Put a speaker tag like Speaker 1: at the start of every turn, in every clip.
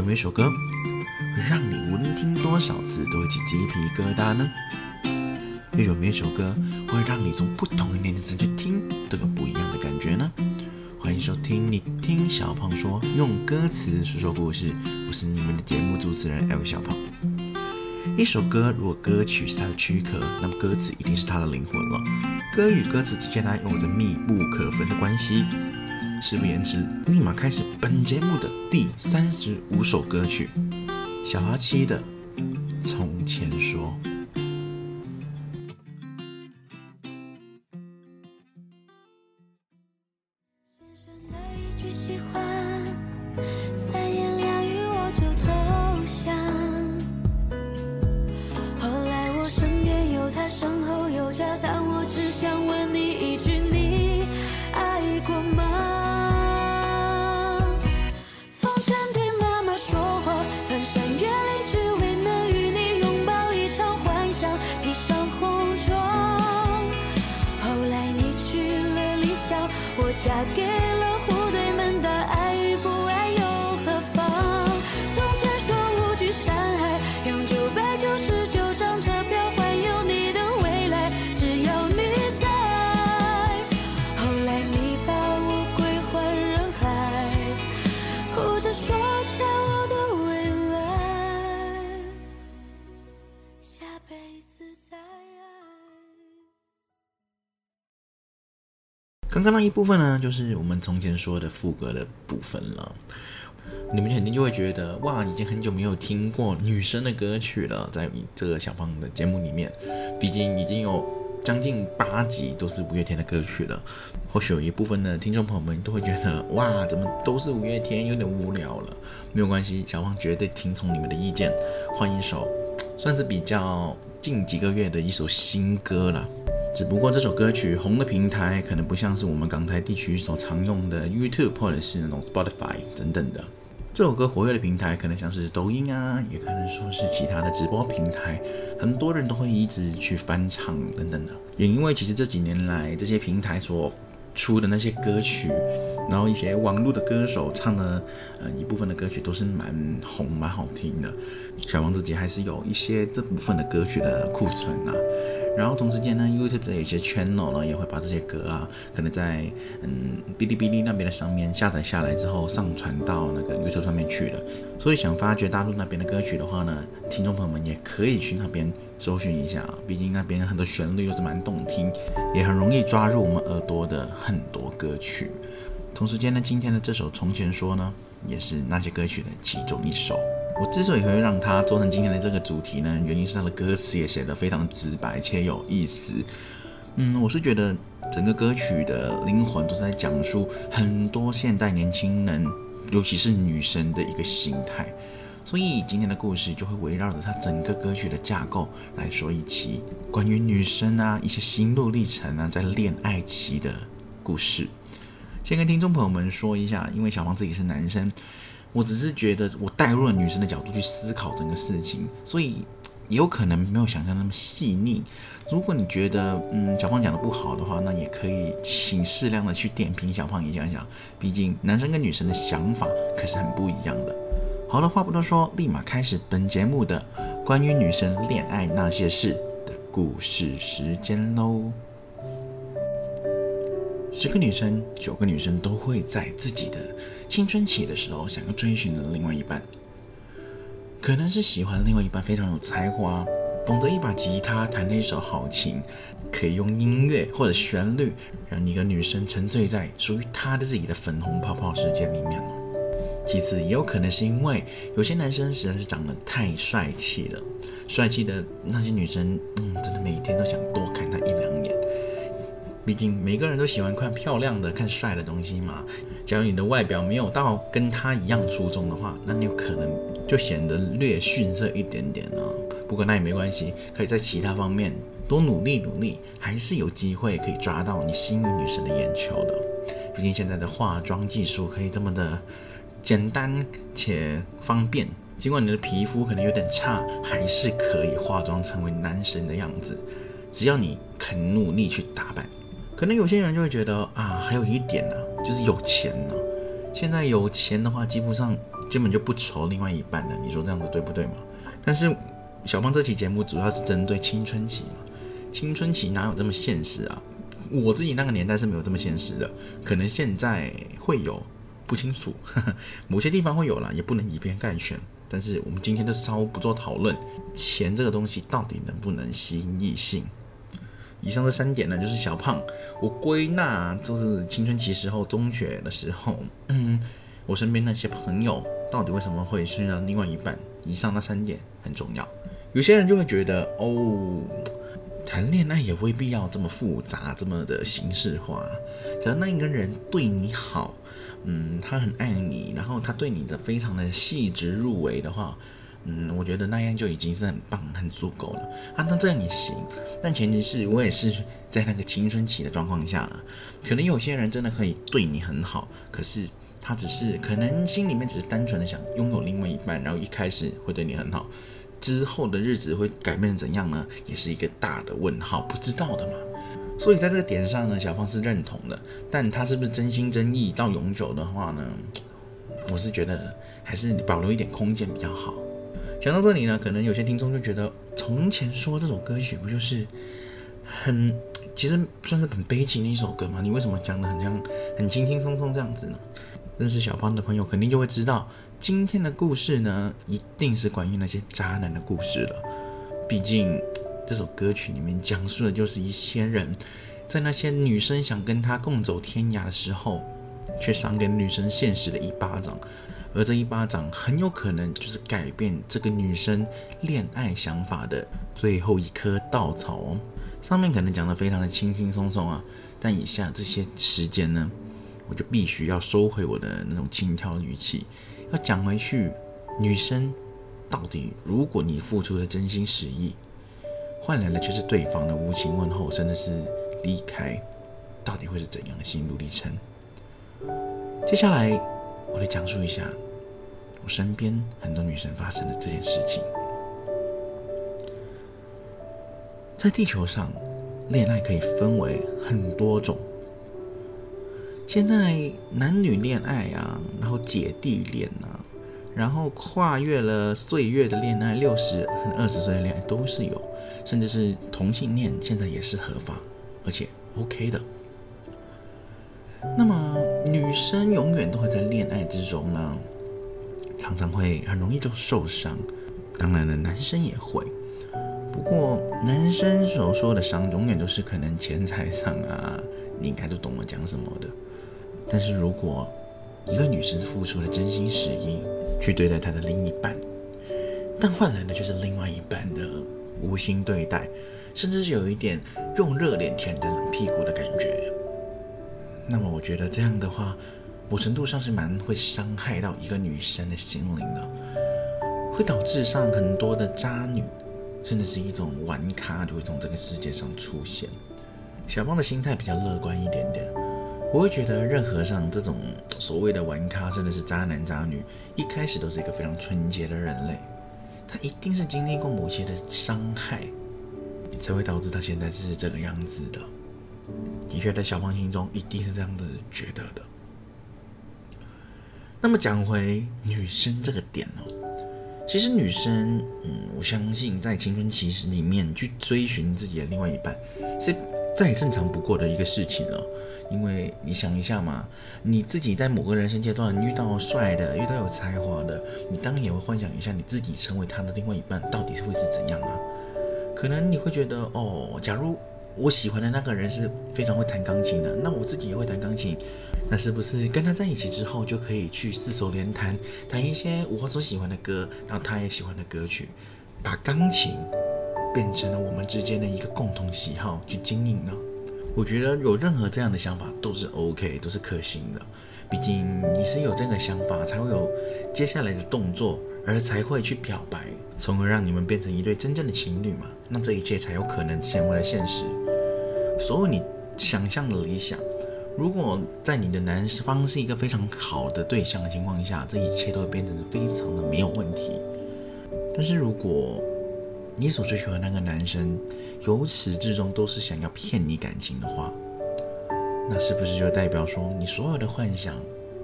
Speaker 1: 有没有一首歌会让你无论听多少次都会起鸡皮疙瘩呢？又有没有一首歌会让你从不同的年龄层去听都有不一样的感觉呢？欢迎收听你听小胖说，用歌词说说故事。我是你们的节目主持人 L 小胖。一首歌如果歌曲是它的躯壳，那么歌词一定是它的灵魂了。歌与歌词之间呢，有着密不可分的关系。事不言迟，立马开始本节目的第三十五首歌曲，小阿七的《刚刚那一部分呢，就是我们从前说的副歌的部分了。你们肯定就会觉得，哇，已经很久没有听过女生的歌曲了，在这个小胖的节目里面，毕竟已经有将近八集都是五月天的歌曲了。或许有一部分的听众朋友们都会觉得，哇，怎么都是五月天，有点无聊了。没有关系，小胖绝对听从你们的意见，换一首算是比较近几个月的一首新歌了。只不过这首歌曲红的平台可能不像是我们港台地区所常用的 YouTube 或者是那种 Spotify 等等的。这首歌活跃的平台可能像是抖音啊，也可能说是其他的直播平台，很多人都会一直去翻唱等等的。也因为其实这几年来这些平台所出的那些歌曲，然后一些网络的歌手唱的呃一部分的歌曲都是蛮红蛮好听的。小王子姐还是有一些这部分的歌曲的库存啊。然后同时间呢，YouTube 的有些 channel 呢也会把这些歌啊，可能在嗯哔哩哔哩那边的上面下载下来之后，上传到那个 YouTube 上面去了。所以想发掘大陆那边的歌曲的话呢，听众朋友们也可以去那边搜寻一下啊，毕竟那边很多旋律都是蛮动听，也很容易抓入我们耳朵的很多歌曲。同时间呢，今天的这首《从前说》呢，也是那些歌曲的其中一首。我之所以会让它做成今天的这个主题呢，原因是它的歌词也写得非常直白且有意思。嗯，我是觉得整个歌曲的灵魂都在讲述很多现代年轻人，尤其是女生的一个心态。所以今天的故事就会围绕着它整个歌曲的架构来说一期关于女生啊一些心路历程啊在恋爱期的故事。先跟听众朋友们说一下，因为小黄自己是男生。我只是觉得，我带入了女生的角度去思考整个事情，所以也有可能没有想象那么细腻。如果你觉得，嗯，小胖讲的不好的话，那也可以请适量的去点评小胖一下下。毕竟男生跟女生的想法可是很不一样的。好了，话不多说，立马开始本节目的关于女生恋爱那些事的故事时间喽。十个女生，九个女生都会在自己的青春期的时候想要追寻的另外一半，可能是喜欢另外一半非常有才华，懂得一把吉他弹了一手好琴，可以用音乐或者旋律让一个女生沉醉在属于她的自己的粉红泡泡世界里面。其次，也有可能是因为有些男生实在是长得太帅气了，帅气的那些女生，嗯，真的每天都想多看他一两。毕竟每个人都喜欢看漂亮的、看帅的东西嘛。假如你的外表没有到跟他一样出众的话，那你有可能就显得略逊色一点点啊。不过那也没关系，可以在其他方面多努力努力，还是有机会可以抓到你心仪女生的眼球的。毕竟现在的化妆技术可以这么的简单且方便，尽管你的皮肤可能有点差，还是可以化妆成为男神的样子。只要你肯努力去打扮。可能有些人就会觉得啊，还有一点呢，就是有钱呢。现在有钱的话，基本上根本就不愁另外一半的。你说这样子对不对嘛？但是小胖这期节目主要是针对青春期嘛，青春期哪有这么现实啊？我自己那个年代是没有这么现实的，可能现在会有，不清楚，某些地方会有啦，也不能以偏概全。但是我们今天就稍微不做讨论，钱这个东西到底能不能吸引异性？以上这三点呢，就是小胖我归纳，就是青春期时候、中学的时候，嗯，我身边那些朋友到底为什么会需要另外一半？以上那三点很重要。有些人就会觉得，哦，谈恋爱也未必要这么复杂，这么的形式化，只要那一个人对你好。嗯，他很爱你，然后他对你的非常的细致入微的话，嗯，我觉得那样就已经是很棒、很足够了啊。那这样也行，但前提是我也是在那个青春期的状况下了。可能有些人真的可以对你很好，可是他只是可能心里面只是单纯的想拥有另外一半，然后一开始会对你很好，之后的日子会改变怎样呢？也是一个大的问号，不知道的嘛。所以在这个点上呢，小芳是认同的，但他是不是真心真意到永久的话呢？我是觉得还是保留一点空间比较好。讲到这里呢，可能有些听众就觉得，从前说这首歌曲不就是很，其实算是很悲情的一首歌吗？你为什么讲的很像很轻轻松松这样子呢？认识小胖的朋友肯定就会知道，今天的故事呢，一定是关于那些渣男的故事了，毕竟。这首歌曲里面讲述的就是一些人，在那些女生想跟他共走天涯的时候，却赏给女生现实的一巴掌，而这一巴掌很有可能就是改变这个女生恋爱想法的最后一颗稻草哦。上面可能讲的非常的轻轻松松啊，但以下这些时间呢，我就必须要收回我的那种轻佻语气，要讲回去，女生到底，如果你付出了真心实意。换来的却是对方的无情问候，甚至是离开，到底会是怎样的心路历程？接下来，我来讲述一下我身边很多女生发生的这件事情。在地球上，恋爱可以分为很多种。现在男女恋爱啊，然后姐弟恋啊，然后跨越了岁月的恋爱，六十、二十岁的恋爱都是有。甚至是同性恋，现在也是合法，而且 OK 的。那么女生永远都会在恋爱之中呢，常常会很容易就受伤。当然了，男生也会。不过男生所说的伤，永远都是可能钱财上啊，你应该都懂我讲什么的。但是如果一个女生付出了真心实意去对待她的另一半，但换来的却是另外一半的。无心对待，甚至是有一点用热脸贴人家冷屁股的感觉。那么，我觉得这样的话，某程度上是蛮会伤害到一个女生的心灵的，会导致上很多的渣女，甚至是一种玩咖就会从这个世界上出现。小芳的心态比较乐观一点点，我会觉得任何上这种所谓的玩咖，甚至是渣男渣女，一开始都是一个非常纯洁的人类。他一定是经历过某些的伤害，才会导致他现在是这个样子的。的确，在小芳心中一定是这样子觉得的。那么讲回女生这个点哦，其实女生，嗯，我相信在青春期时里面去追寻自己的另外一半，是再正常不过的一个事情了。因为你想一下嘛，你自己在某个人生阶段遇到帅的，遇到有才华的，你当然也会幻想一下你自己成为他的另外一半到底是会是怎样啊？可能你会觉得，哦，假如我喜欢的那个人是非常会弹钢琴的，那我自己也会弹钢琴，那是不是跟他在一起之后就可以去四手联弹，弹一些我所喜欢的歌，然后他也喜欢的歌曲，把钢琴变成了我们之间的一个共同喜好去经营呢？我觉得有任何这样的想法都是 OK，都是可行的。毕竟你是有这个想法，才会有接下来的动作，而才会去表白，从而让你们变成一对真正的情侣嘛。那这一切才有可能成为了现实。所有你想象的理想，如果在你的男方是一个非常好的对象的情况下，这一切都会变成非常的没有问题。但是如果你所追求的那个男生，由始至终都是想要骗你感情的话，那是不是就代表说你所有的幻想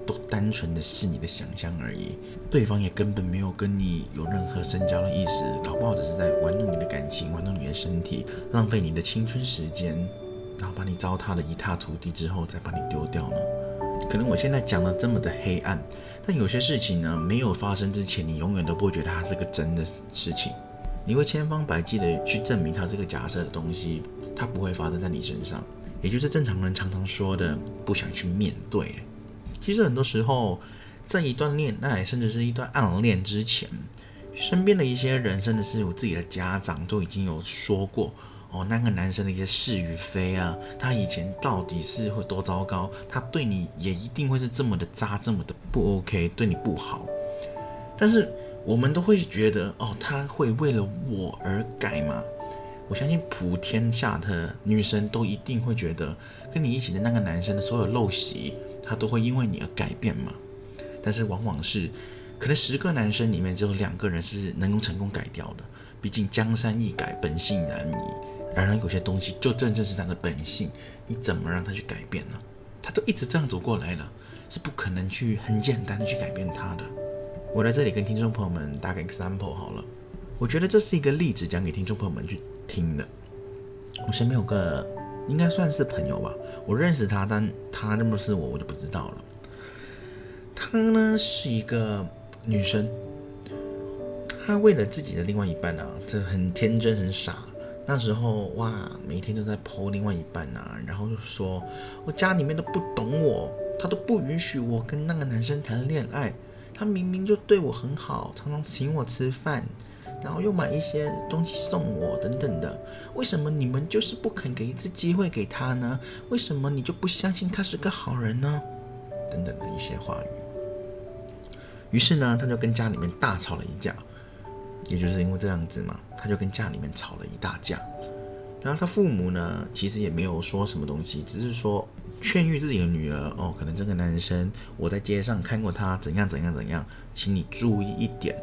Speaker 1: 都单纯的是你的想象而已，对方也根本没有跟你有任何深交的意思，搞不好只是在玩弄你的感情，玩弄你的身体，浪费你的青春时间，然后把你糟蹋的一塌涂地之后再把你丢掉呢？可能我现在讲的这么的黑暗，但有些事情呢，没有发生之前，你永远都不会觉得它是个真的事情，你会千方百计的去证明它这个假设的东西，它不会发生在你身上，也就是正常人常常说的不想去面对。其实很多时候，在一段恋爱，甚至是一段暗恋之前，身边的一些人，甚至是我自己的家长，都已经有说过。哦，那个男生的一些是与非啊，他以前到底是会多糟糕？他对你也一定会是这么的渣，这么的不 OK，对你不好。但是我们都会觉得，哦，他会为了我而改吗？我相信普天下的女生都一定会觉得，跟你一起的那个男生的所有陋习，他都会因为你而改变嘛。但是往往是，可能十个男生里面只有两个人是能够成功改掉的。毕竟江山易改，本性难移。然而有些东西就真正是他的本性，你怎么让他去改变呢？他都一直这样走过来了，是不可能去很简单的去改变他的。我在这里跟听众朋友们打个 example 好了，我觉得这是一个例子，讲给听众朋友们去听的。我身边有个应该算是朋友吧，我认识他，但他认不是我，我就不知道了。她呢是一个女生，她为了自己的另外一半啊，这很天真很傻。那时候哇，每天都在剖另外一半呐，然后就说我家里面都不懂我，他都不允许我跟那个男生谈恋爱。他明明就对我很好，常常请我吃饭，然后又买一些东西送我等等的。为什么你们就是不肯给一次机会给他呢？为什么你就不相信他是个好人呢？等等的一些话语。于是呢，他就跟家里面大吵了一架。也就是因为这样子嘛，他就跟家里面吵了一大架。然后他父母呢，其实也没有说什么东西，只是说劝喻自己的女儿哦，可能这个男生我在街上看过他怎样怎样怎样，请你注意一点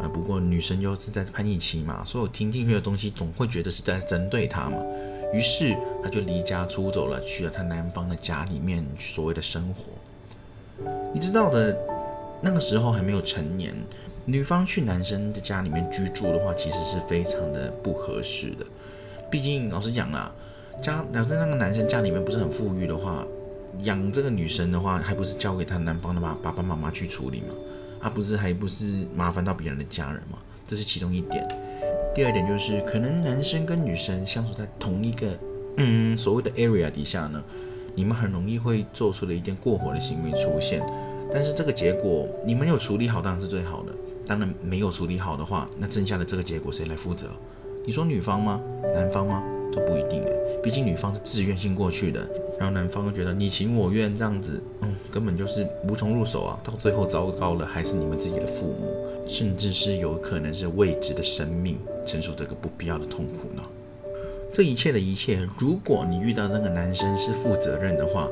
Speaker 1: 啊。不过女生又是在叛逆期嘛，所有听进去的东西总会觉得是在针对她嘛。于是她就离家出走了，去了她男方的家里面所谓的生活。你知道的，那个时候还没有成年。女方去男生的家里面居住的话，其实是非常的不合适的。毕竟老实讲啦，家假设那个男生家里面不是很富裕的话，养这个女生的话，还不是交给他男方的爸爸爸妈妈去处理吗？他不是还不是麻烦到别人的家人吗？这是其中一点。第二点就是，可能男生跟女生相处在同一个嗯所谓的 area 底下呢，你们很容易会做出了一件过火的行为出现。但是这个结果你们有处理好，当然是最好的。当然没有处理好的话，那剩下的这个结果谁来负责？你说女方吗？男方吗？都不一定诶。毕竟女方是自愿性过去的，让男方又觉得你情我愿这样子，嗯，根本就是无从入手啊。到最后糟糕了，还是你们自己的父母，甚至是有可能是未知的生命承受这个不必要的痛苦呢。这一切的一切，如果你遇到那个男生是负责任的话，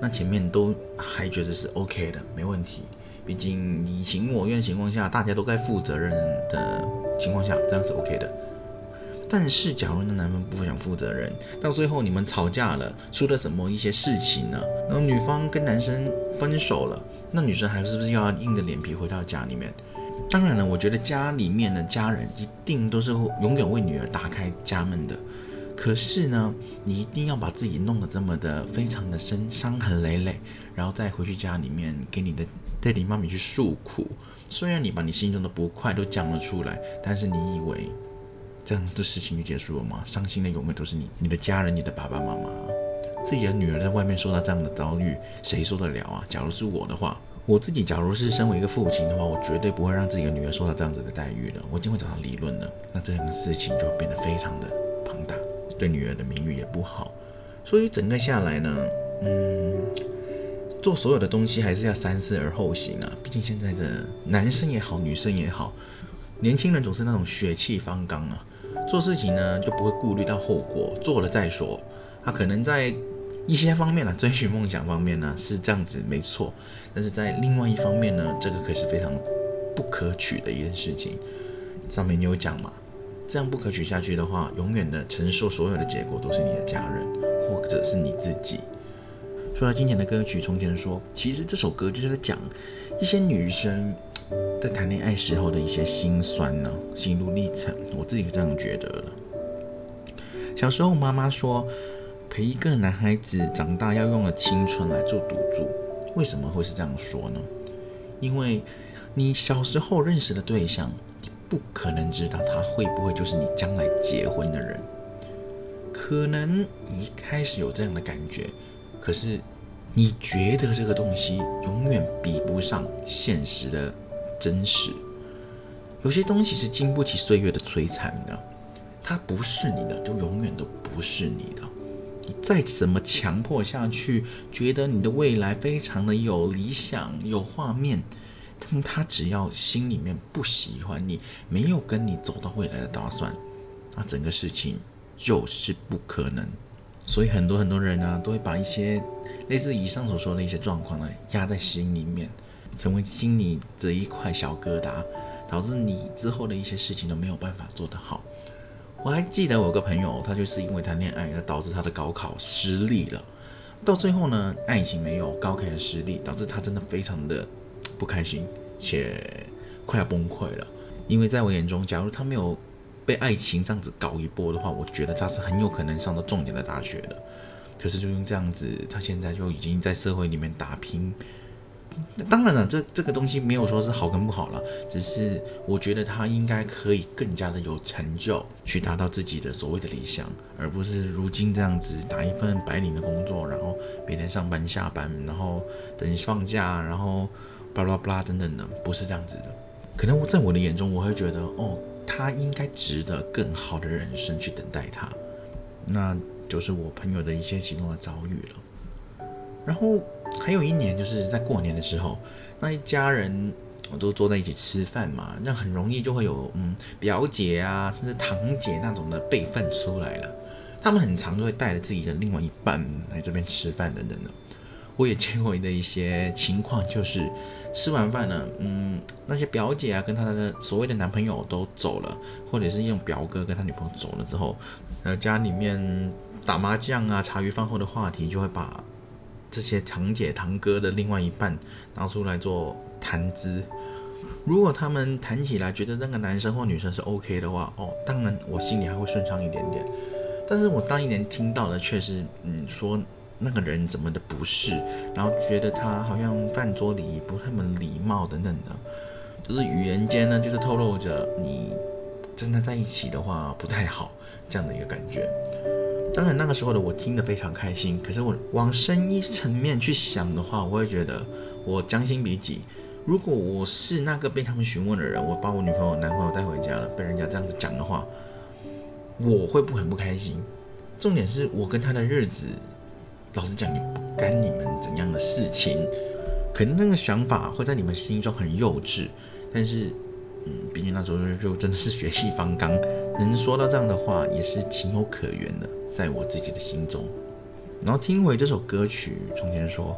Speaker 1: 那前面都还觉得是 OK 的，没问题。毕竟你情我愿情况下，大家都该负责任的情况下，这样是 OK 的。但是，假如那男方不想负责任，到最后你们吵架了，出了什么一些事情呢？然后女方跟男生分手了，那女生还是不是要硬着脸皮回到家里面？当然了，我觉得家里面的家人一定都是永远为女儿打开家门的。可是呢，你一定要把自己弄得这么的非常的深伤痕累累，然后再回去家里面给你的爹地妈咪去诉苦。虽然你把你心中的不快都讲了出来，但是你以为这样的事情就结束了吗？伤心的永远都是你、你的家人、你的爸爸妈妈。自己的女儿在外面受到这样的遭遇，谁受得了啊？假如是我的话，我自己假如是身为一个父亲的话，我绝对不会让自己的女儿受到这样子的待遇的。我一定会找他理论的。那这样的事情就会变得非常的庞大。对女儿的名誉也不好，所以整个下来呢，嗯，做所有的东西还是要三思而后行啊。毕竟现在的男生也好，女生也好，年轻人总是那种血气方刚啊，做事情呢就不会顾虑到后果，做了再说。他可能在一些方面呢，追寻梦想方面呢是这样子没错，但是在另外一方面呢，这个可是非常不可取的一件事情。上面你有讲嘛。这样不可取下去的话，永远的承受所有的结果都是你的家人，或者是你自己。说到经典的歌曲，从前说，其实这首歌就是在讲一些女生在谈恋爱时候的一些心酸呢，心路历程。我自己是这样觉得的。小时候妈妈说，陪一个男孩子长大要用了青春来做赌注。为什么会是这样说呢？因为你小时候认识的对象，你不可能知道他会不会就是你将来结婚的人。可能一开始有这样的感觉。可是，你觉得这个东西永远比不上现实的真实。有些东西是经不起岁月的摧残的，它不是你的，就永远都不是你的。你再怎么强迫下去，觉得你的未来非常的有理想、有画面，但他只要心里面不喜欢你，没有跟你走到未来的打算，那整个事情就是不可能。所以很多很多人呢，都会把一些类似以上所说的一些状况呢，压在心里面，成为心里的一块小疙瘩，导致你之后的一些事情都没有办法做得好。我还记得我有个朋友，他就是因为谈恋爱而导致他的高考失利了，到最后呢，爱情没有，高考也失利，导致他真的非常的不开心，且快要崩溃了。因为在我眼中，假如他没有被爱情这样子搞一波的话，我觉得他是很有可能上到重点的大学的。可是就用这样子，他现在就已经在社会里面打拼。当然了，这这个东西没有说是好跟不好了，只是我觉得他应该可以更加的有成就，去达到自己的所谓的理想，而不是如今这样子打一份白领的工作，然后每天上班下班，然后等放假，然后巴拉巴拉等等的，不是这样子的。可能我在我的眼中，我会觉得哦。他应该值得更好的人生去等待他，那就是我朋友的一些其中的遭遇了。然后还有一年，就是在过年的时候，那一家人我都坐在一起吃饭嘛，那很容易就会有嗯表姐啊，甚至堂姐那种的辈分出来了。他们很常都会带着自己的另外一半来这边吃饭等等的。我也见过的一些情况，就是吃完饭呢，嗯，那些表姐啊，跟她的所谓的男朋友都走了，或者是用表哥跟他女朋友走了之后，呃，家里面打麻将啊、茶余饭后的话题，就会把这些堂姐堂哥的另外一半拿出来做谈资。如果他们谈起来觉得那个男生或女生是 OK 的话，哦，当然我心里还会顺畅一点点。但是我当一年听到的却是，嗯，说。那个人怎么的不是，然后觉得他好像饭桌礼仪不太么礼貌等等的，就是语言间呢，就是透露着你真的在一起的话不太好这样的一个感觉。当然那个时候的我听得非常开心，可是我往深一层面去想的话，我会觉得我将心比己，如果我是那个被他们询问的人，我把我女朋友男朋友带回家了，被人家这样子讲的话，我会不很不开心。重点是我跟他的日子。老实讲，也不干你们怎样的事情，可能那个想法会在你们心中很幼稚，但是，嗯，毕竟那时候就真的是血气方刚，能说到这样的话也是情有可原的，在我自己的心中。然后听回这首歌曲，从前说，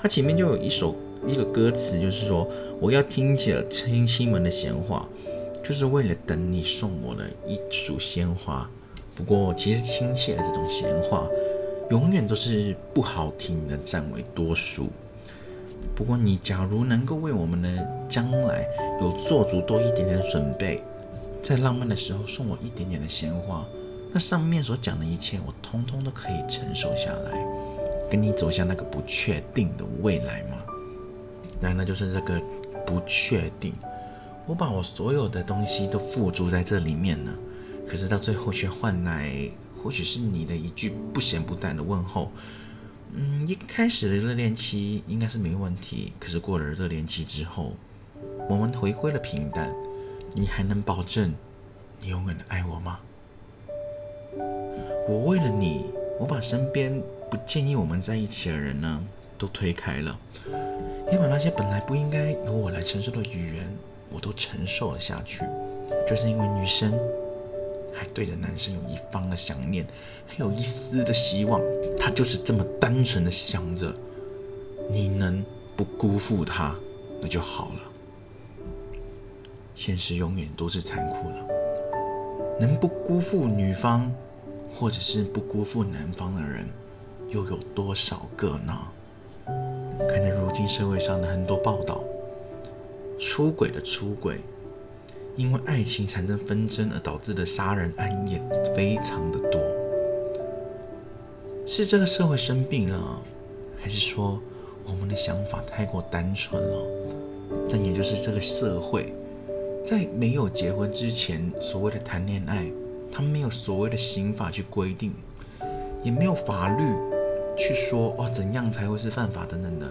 Speaker 1: 它前面就有一首一个歌词，就是说我要听着亲戚们的闲话，就是为了等你送我的一束鲜花。不过，其实亲切的这种闲话。永远都是不好听的，占为多数。不过，你假如能够为我们的将来有做足多一点点的准备，在浪漫的时候送我一点点的鲜花，那上面所讲的一切，我通通都可以承受下来，跟你走向那个不确定的未来吗？然，那就是这个不确定。我把我所有的东西都付诸在这里面了，可是到最后却换来。或许是你的一句不咸不淡的问候，嗯，一开始的热恋期应该是没问题。可是过了热恋期之后，我们回归了平淡，你还能保证你永远的爱我吗？我为了你，我把身边不建议我们在一起的人呢都推开了，也把那些本来不应该由我来承受的语言，我都承受了下去，就是因为女生。还对着男生有一方的想念，还有一丝的希望，他就是这么单纯的想着，你能不辜负他，那就好了。现实永远都是残酷的，能不辜负女方，或者是不辜负男方的人，又有多少个呢？看着如今社会上的很多报道，出轨的出轨，因为爱情产生纷争而导致的杀人案也非常的多。是这个社会生病了，还是说我们的想法太过单纯了？但也就是这个社会，在没有结婚之前，所谓的谈恋爱，他没有所谓的刑法去规定，也没有法律去说哦怎样才会是犯法等等的。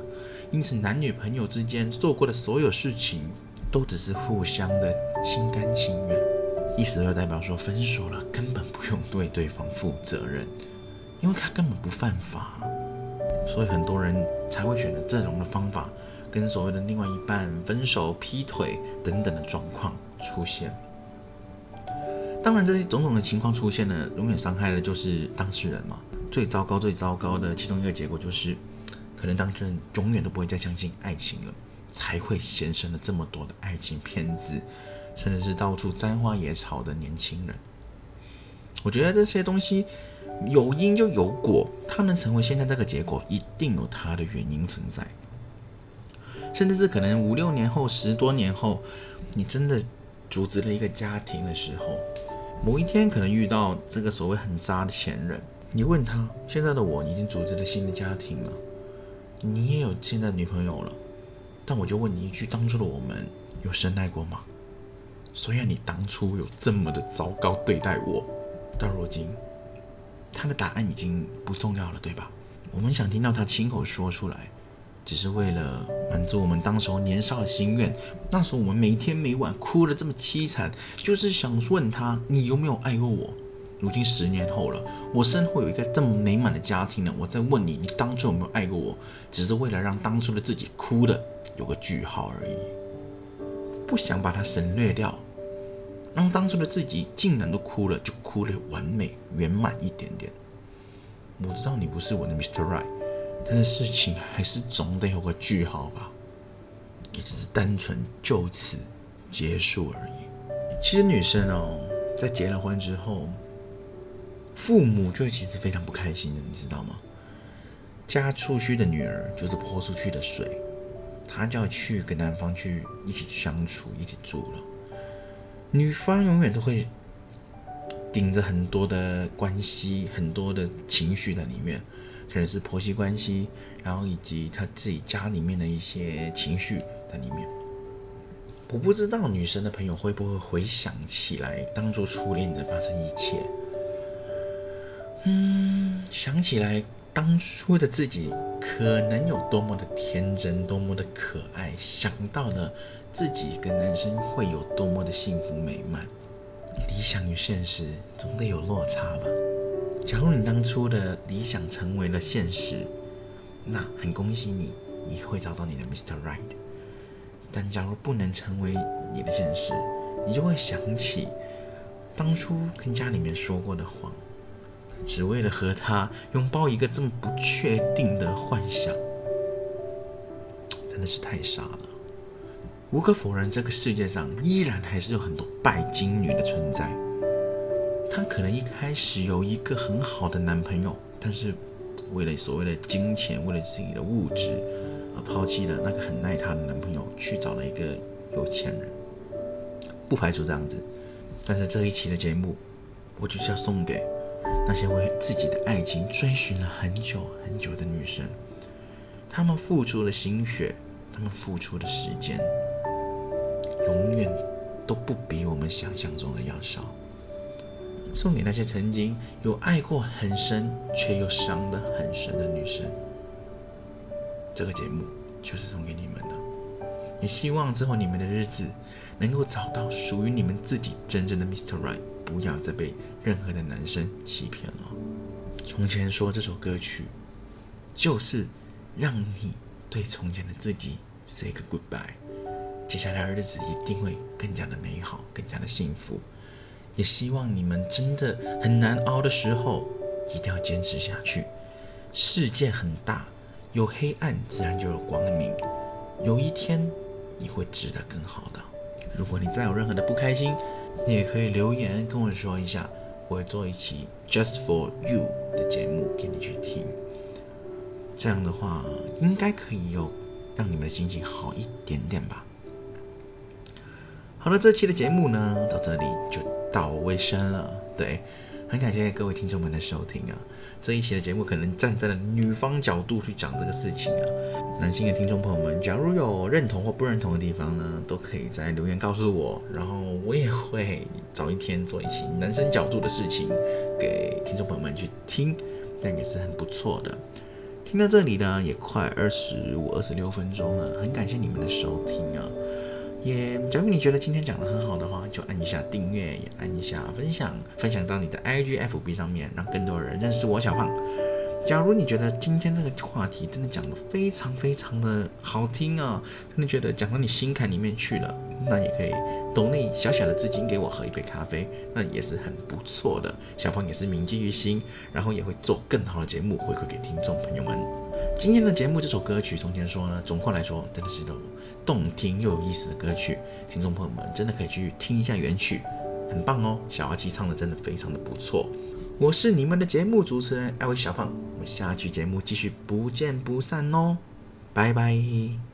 Speaker 1: 因此，男女朋友之间做过的所有事情，都只是互相的心甘情愿。意思就代表说，分手了根本不用对对方负责任。因为他根本不犯法，所以很多人才会选择这种的方法，跟所谓的另外一半分手、劈腿等等的状况出现。当然，这些种种的情况出现呢，永远伤害的就是当事人嘛。最糟糕、最糟糕的其中一个结果就是，可能当事人永远都不会再相信爱情了，才会衍生了这么多的爱情骗子，甚至是到处沾花野草的年轻人。我觉得这些东西。有因就有果，它能成为现在这个结果，一定有它的原因存在。甚至是可能五六年后、十多年后，你真的组织了一个家庭的时候，某一天可能遇到这个所谓很渣的前任，你问他：现在的我已经组织了新的家庭了，你也有现在女朋友了，但我就问你一句：当初的我们有深爱过吗？虽然你当初有这么的糟糕对待我，到如今。他的答案已经不重要了，对吧？我们想听到他亲口说出来，只是为了满足我们当时候年少的心愿。那时候我们每天每晚哭得这么凄惨，就是想问他：你有没有爱过我？如今十年后了，我身后有一个这么美满的家庭呢，我在问你：你当初有没有爱过我？只是为了让当初的自己哭的有个句号而已，不想把它省略掉。让当初的自己竟然都哭了，就哭得完美圆满一点点。我知道你不是我的 Mr. Right，但是事情还是总得有个句号吧？也只是单纯就此结束而已。其实女生哦，在结了婚之后，父母就其实非常不开心的，你知道吗？嫁出去的女儿就是泼出去的水，她就要去跟男方去一起相处，一起住了。女方永远都会顶着很多的关系、很多的情绪在里面，可能是婆媳关系，然后以及她自己家里面的一些情绪在里面。我不知道女生的朋友会不会回想起来当做初恋的发生一切，嗯，想起来当初的自己可能有多么的天真，多么的可爱，想到了。自己跟男生会有多么的幸福美满？理想与现实总得有落差吧。假如你当初的理想成为了现实，那很恭喜你，你会找到你的 Mr. Right。但假如不能成为你的现实，你就会想起当初跟家里面说过的谎，只为了和他拥抱一个这么不确定的幻想，真的是太傻了。无可否认，这个世界上依然还是有很多拜金女的存在。她可能一开始有一个很好的男朋友，但是为了所谓的金钱，为了自己的物质，而抛弃了那个很爱她的男朋友，去找了一个有钱人。不排除这样子，但是这一期的节目，我就是要送给那些为自己的爱情追寻了很久很久的女生。她们付出了心血，她们付出的时间。永远都不比我们想象中的要少。送给那些曾经有爱过很深却又伤得很深的女生，这个节目就是送给你们的。也希望之后你们的日子能够找到属于你们自己真正的 Mr. Right，不要再被任何的男生欺骗了。从前说这首歌曲，就是让你对从前的自己 say goodbye。接下来的日子一定会更加的美好，更加的幸福。也希望你们真的很难熬的时候，一定要坚持下去。世界很大，有黑暗自然就有光明。有一天你会值得更好的。如果你再有任何的不开心，你也可以留言跟我说一下，我会做一期 Just for You 的节目给你去听。这样的话，应该可以有。让你们的心情好一点点吧。好了，这期的节目呢，到这里就到尾声了。对，很感谢各位听众们的收听啊。这一期的节目可能站在了女方角度去讲这个事情啊。男性的听众朋友们，假如有认同或不认同的地方呢，都可以在留言告诉我，然后我也会找一天做一期男生角度的事情给听众朋友们去听，但也是很不错的。听到这里呢，也快二十五、二十六分钟了，很感谢你们的收听啊。也，假如你觉得今天讲的很好的话，就按一下订阅，也按一下分享，分享到你的 IG、FB 上面，让更多人认识我小胖。假如你觉得今天这个话题真的讲的非常非常的好听啊，真的觉得讲到你心坎里面去了，那也可以抖那小小的资金给我喝一杯咖啡，那也是很不错的。小胖也是铭记于心，然后也会做更好的节目回馈给听众朋友们。今天的节目这首歌曲，从前说呢，总括来说真的是一首动听又有意思的歌曲，听众朋友们真的可以去听一下原曲，很棒哦。小阿七唱的真的非常的不错。我是你们的节目主持人艾薇小胖，我们下期节目继续不见不散哦，拜拜。